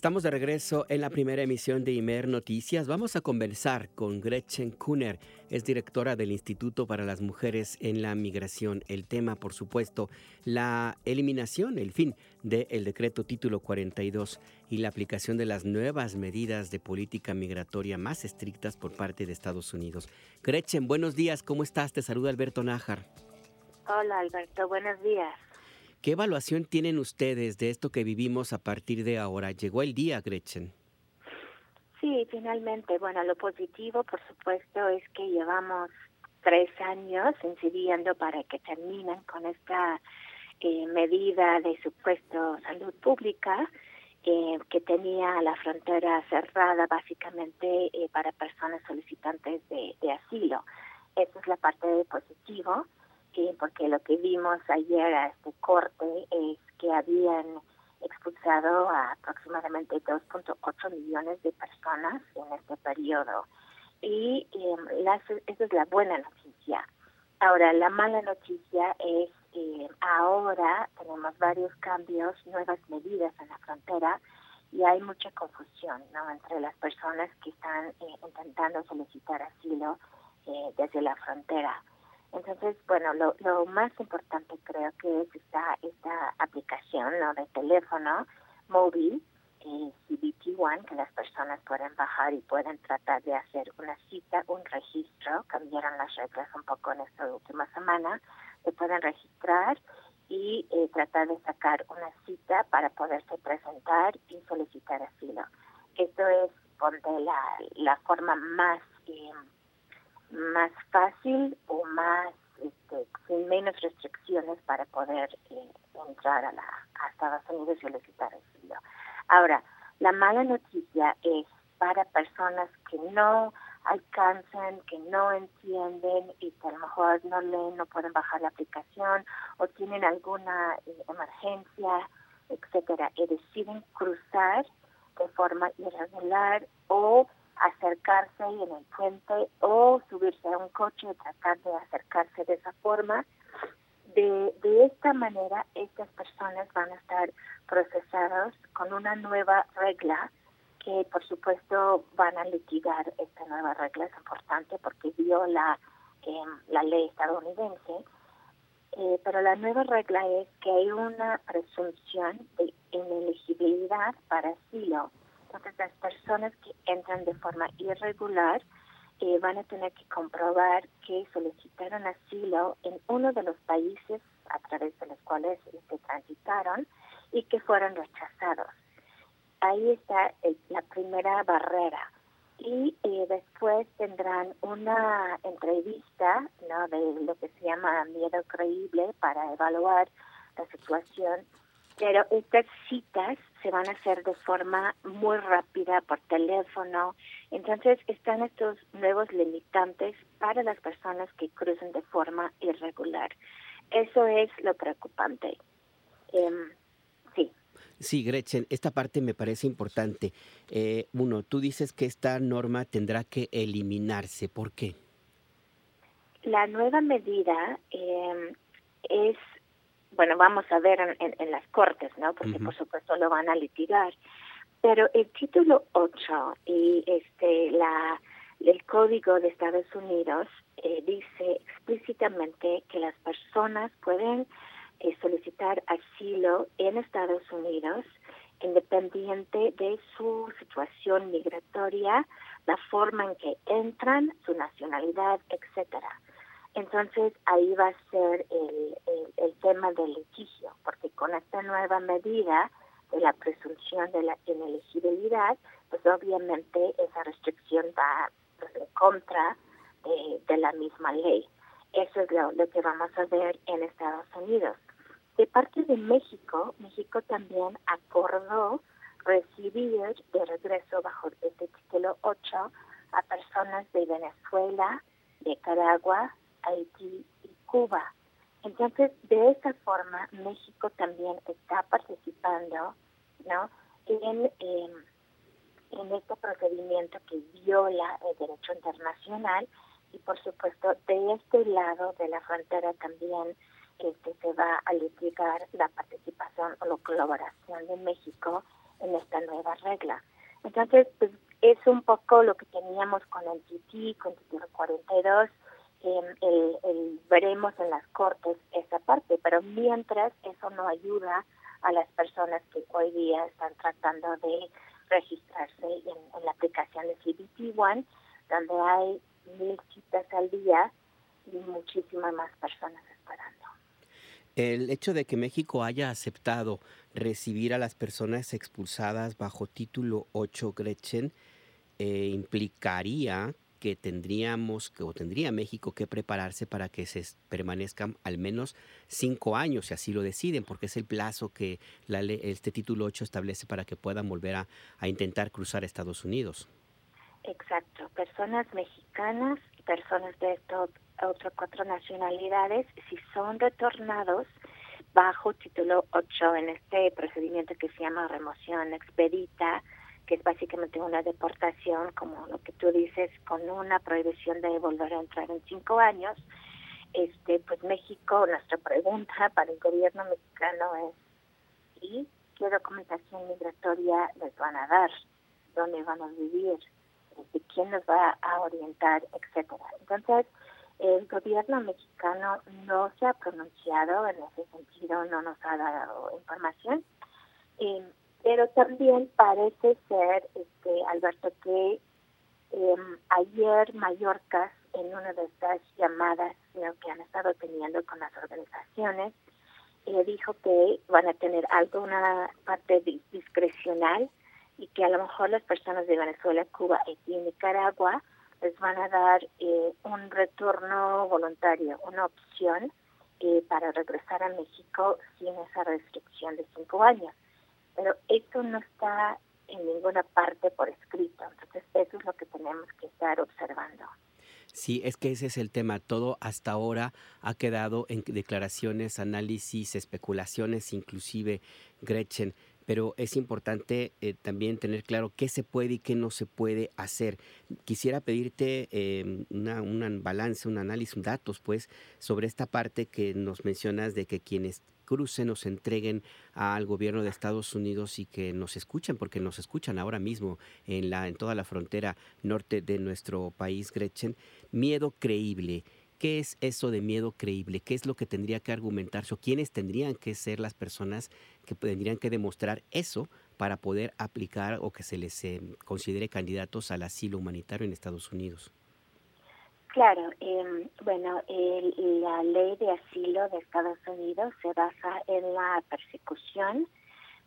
Estamos de regreso en la primera emisión de Imer Noticias. Vamos a conversar con Gretchen Kuhner, es directora del Instituto para las Mujeres en la Migración. El tema, por supuesto, la eliminación, el fin del decreto título 42 y la aplicación de las nuevas medidas de política migratoria más estrictas por parte de Estados Unidos. Gretchen, buenos días, ¿cómo estás? Te saluda Alberto Nájar. Hola Alberto, buenos días. ¿Qué evaluación tienen ustedes de esto que vivimos a partir de ahora? Llegó el día, Gretchen. Sí, finalmente. Bueno, lo positivo, por supuesto, es que llevamos tres años incidiendo para que terminen con esta eh, medida de supuesto salud pública eh, que tenía la frontera cerrada básicamente eh, para personas solicitantes de, de asilo. Esa es la parte de positivo porque lo que vimos ayer a este corte es que habían expulsado a aproximadamente 2.8 millones de personas en este periodo. Y eh, esa es la buena noticia. Ahora, la mala noticia es que ahora tenemos varios cambios, nuevas medidas en la frontera y hay mucha confusión ¿no? entre las personas que están eh, intentando solicitar asilo eh, desde la frontera. Entonces, bueno, lo, lo más importante creo que es esta, esta aplicación ¿no? de teléfono móvil, eh, CBT One, que las personas pueden bajar y pueden tratar de hacer una cita, un registro. Cambiaron las reglas un poco en esta última semana. Se pueden registrar y eh, tratar de sacar una cita para poderse presentar y solicitar asilo. Esto es donde la, la forma más... Eh, más fácil o más este, sin menos restricciones para poder eh, entrar a, la, a Estados Unidos y solicitar asilo. Ahora, la mala noticia es para personas que no alcanzan, que no entienden y que a lo mejor no leen, no pueden bajar la aplicación o tienen alguna eh, emergencia, etcétera, y deciden cruzar de forma irregular o acercarse en el puente o subirse a un coche y tratar de acercarse de esa forma. De, de esta manera, estas personas van a estar procesadas con una nueva regla que, por supuesto, van a litigar esta nueva regla. Es importante porque viola eh, la ley estadounidense. Eh, pero la nueva regla es que hay una presunción de inelegibilidad para asilo entonces, las personas que entran de forma irregular eh, van a tener que comprobar que solicitaron asilo en uno de los países a través de los cuales se este, transitaron y que fueron rechazados. Ahí está la primera barrera. Y eh, después tendrán una entrevista ¿no? de lo que se llama miedo creíble para evaluar la situación pero estas citas se van a hacer de forma muy rápida por teléfono. Entonces están estos nuevos limitantes para las personas que cruzan de forma irregular. Eso es lo preocupante. Em, sí. Sí, Gretchen, esta parte me parece importante. Eh, uno, tú dices que esta norma tendrá que eliminarse. ¿Por qué? La nueva medida eh, es bueno, vamos a ver en, las cortes, ¿no? Porque por supuesto lo van a litigar. Pero el título 8 y este la el Código de Estados Unidos eh, dice explícitamente que las personas pueden eh, solicitar asilo en Estados Unidos independiente de su situación migratoria, la forma en que entran, su nacionalidad, etcétera. Entonces ahí va a ser el, el, tema del litigio, porque con esta nueva medida de la presunción de la inelegibilidad, pues obviamente esa restricción va pues, en contra de, la misma ley. Eso es lo, lo que vamos a ver en Estados Unidos. De parte de México, México también acordó recibir de regreso bajo este título 8 a personas de Venezuela, Nicaragua, Haití y Cuba. Entonces, de esa forma, México también está participando ¿no? Em, en, este procedimiento que viola el derecho internacional y, por supuesto, de este lado de la frontera también este, se va a litigar la participación o la colaboración de México en esta nueva regla. Entonces, pues, es un poco lo que teníamos con el TT, con el 42, eh, el, veremos en las cortes esa parte, pero mientras eso no ayuda a las personas que hoy día están tratando de registrarse en, la aplicación de CBT One, donde hay mil citas al día y muchísimas más personas esperando. El hecho de que México haya aceptado recibir a las personas expulsadas bajo título 8 Gretchen eh, implicaría que tendríamos que, o tendría México que prepararse para que se permanezcan al menos cinco años, si así lo deciden, porque es el plazo que la este título 8 establece para que puedan volver a, a intentar cruzar Estados Unidos. Exacto, personas mexicanas, personas de otras cuatro nacionalidades, si son retornados bajo título 8 en este procedimiento que se llama remoción expedita, que es básicamente una deportación, como lo que tú dices, con una prohibición de volver a entrar en cinco años. Este, pues México, nuestra pregunta para el gobierno mexicano es, ¿y qué documentación migratoria les van a dar? ¿Dónde van a vivir? ¿De quién nos va a orientar? Etcétera. Entonces, el gobierno mexicano no se ha pronunciado en ese sentido, no nos ha dado información. Eh, pero también parece ser, este, Alberto, que em, ayer Mallorca, en una de estas llamadas que han estado teniendo con las organizaciones, eh, dijo que van a tener alguna parte discrecional y que a lo mejor las personas de Venezuela, Cuba y Nicaragua les van a dar eh, un retorno voluntario, una opción eh, para regresar a México sin esa restricción de cinco años pero esto no está en ninguna parte por escrito. Entonces, eso es lo que tenemos que estar observando. Sí, es que ese es el tema. Todo hasta ahora ha quedado en declaraciones, análisis, especulaciones, inclusive Gretchen. Pero es importante eh, también tener claro qué se puede y qué no se puede hacer. Quisiera pedirte eh, una, un balance, un análisis, datos, pues, sobre esta parte que nos mencionas de que quienes cruce nos entreguen al gobierno de Estados Unidos y que nos escuchen, porque nos escuchan ahora mismo en, la, en toda la frontera norte de nuestro país, Gretchen. Miedo creíble. ¿Qué es eso de miedo creíble? ¿Qué es lo que tendría que argumentarse o quiénes tendrían que ser las personas que tendrían que demostrar eso para poder aplicar o que se les eh, considere candidatos al asilo humanitario en Estados Unidos? Claro, eh, bueno, el, la ley de asilo de Estados Unidos se basa en la persecución,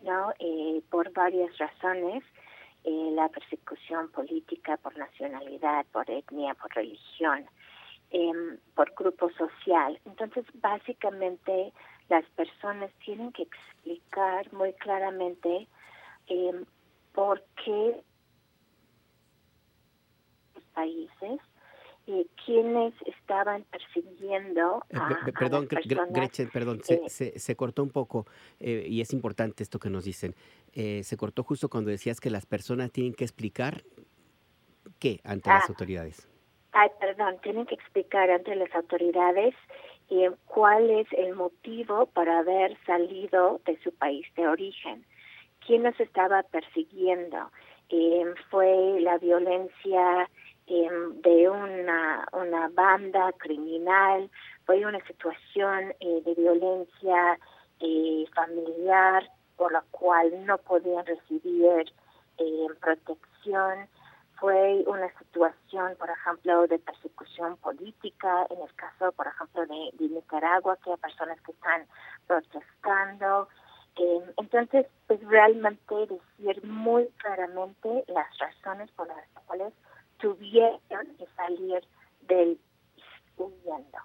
¿no? Eh, por varias razones, eh, la persecución política, por nacionalidad, por etnia, por religión, em, por grupo social. Entonces, básicamente, las personas tienen que explicar muy claramente em, por qué los países eh, quienes estaban persiguiendo eh, a, perdón, Gretchen, perdón, se, se, se, cortó un poco eh, y es importante esto que nos dicen. se cortó justo cuando decías que las personas tienen que explicar qué ante las ah. autoridades. Ay, perdón, tienen que explicar ante las autoridades cuál es el motivo para haber salido de su país de origen, quién nos estaba persiguiendo. fue la violencia de una, una banda criminal, fue una situación eh, de violencia eh, familiar por la cual no podían recibir eh, protección, fue una situación, por ejemplo, de persecución política, en el caso, por ejemplo, de, de Nicaragua, que hay personas que están protestando. Em, entonces, pues realmente decir muy claramente las razones por las cuales tuvieron que salir del huyendo.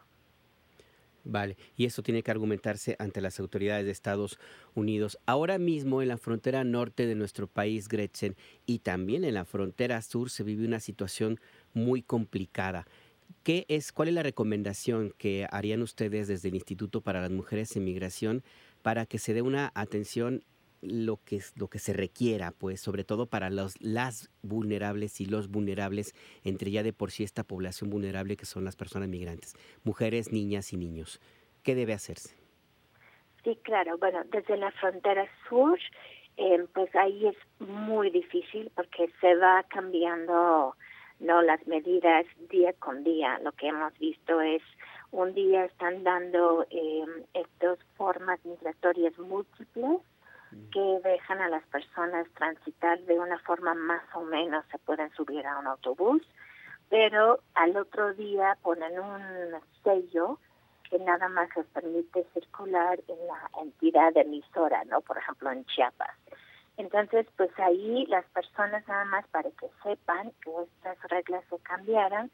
Y eso tiene que argumentarse ante las autoridades de Estados Unidos. Ahora mismo en la frontera norte de nuestro país, Gretchen, y también en la frontera sur se vive una situación muy complicada. ¿Qué es, ¿Cuál es la recomendación que harían ustedes desde el Instituto para las Mujeres en Migración para que se dé una atención lo que, lo que se requiera, pues, sobre todo para los, las vulnerables y los vulnerables, entre ya de por sí esta población vulnerable que son las personas migrantes, mujeres, niñas y niños. ¿Qué debe hacerse? Sí, claro. Bueno, desde la frontera sur eh, pues ahí es muy difícil porque se va cambiando no las medidas día con día. Lo que hemos visto es un día están dando eh, estas formas migratorias múltiples. Que dejan a las personas transitar de una forma más o menos, se pueden subir a un autobús, pero al otro día ponen un sello que nada más les permite circular en la entidad emisora, ¿no? Por ejemplo, en Chiapas. Entonces, pues ahí las personas nada más para que sepan que estas reglas se cambiaran,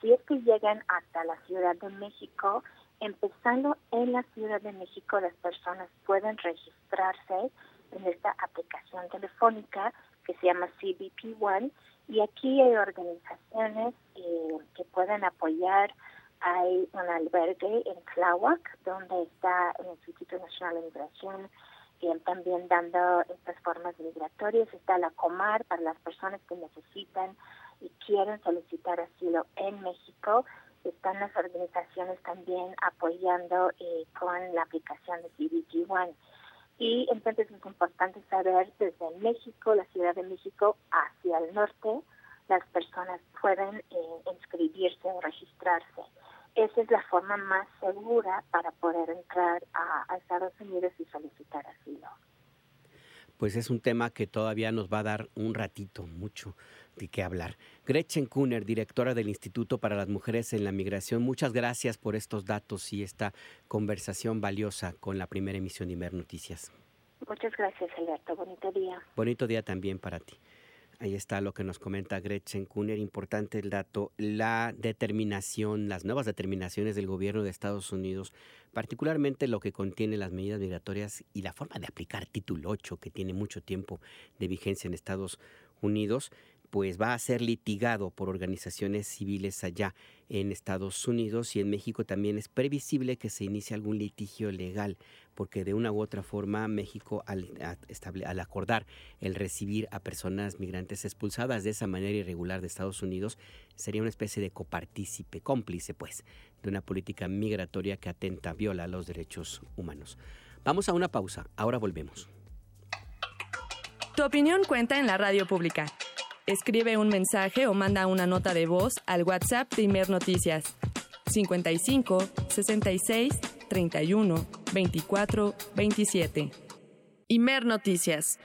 si es que llegan hasta la Ciudad de México, empezando en la Ciudad de México, las personas pueden registrarse en esta aplicación telefónica que se llama CBP One y aquí hay organizaciones eh, que pueden apoyar. Hay un albergue en Tláhuac, donde está el Instituto Nacional de Migración, también dando estas formas migratorias. Está la Comar para las personas que necesitan y quieren solicitar asilo en México. Están las organizaciones también apoyando eh, con la aplicación de CBG One. Y entonces es importante saber desde México, la Ciudad de México, hacia el norte, las personas pueden eh, inscribirse o registrarse esa es la forma más segura para poder entrar a, Estados Unidos y solicitar asilo. Pues es un tema que todavía nos va a dar un ratito, mucho de qué hablar. Gretchen Kuhner, directora del Instituto para las Mujeres en la Migración, muchas gracias por estos datos y esta conversación valiosa con la primera emisión de Imer Noticias. Muchas gracias, Alberto. Bonito día. Bonito día también para ti. Ahí está lo que nos comenta Gretchen Kuhner, importante el dato, la determinación, las nuevas determinaciones del gobierno de Estados Unidos, particularmente lo que contiene las medidas migratorias y la forma de aplicar título 8, que tiene mucho tiempo de vigencia en Estados Unidos, pues va a ser litigado por organizaciones civiles allá en Estados Unidos y en México también es previsible que se inicie algún litigio legal, porque de una u otra forma México al, al acordar el recibir a personas migrantes expulsadas de esa manera irregular de Estados Unidos, sería una especie de copartícipe, cómplice pues, de una política migratoria que atenta, viola los derechos humanos. Vamos a una pausa, ahora volvemos. Tu opinión cuenta en la radio pública. Escribe un mensaje o manda una nota de voz al WhatsApp de Imer Noticias 55 66 31 24 27. Imer Noticias.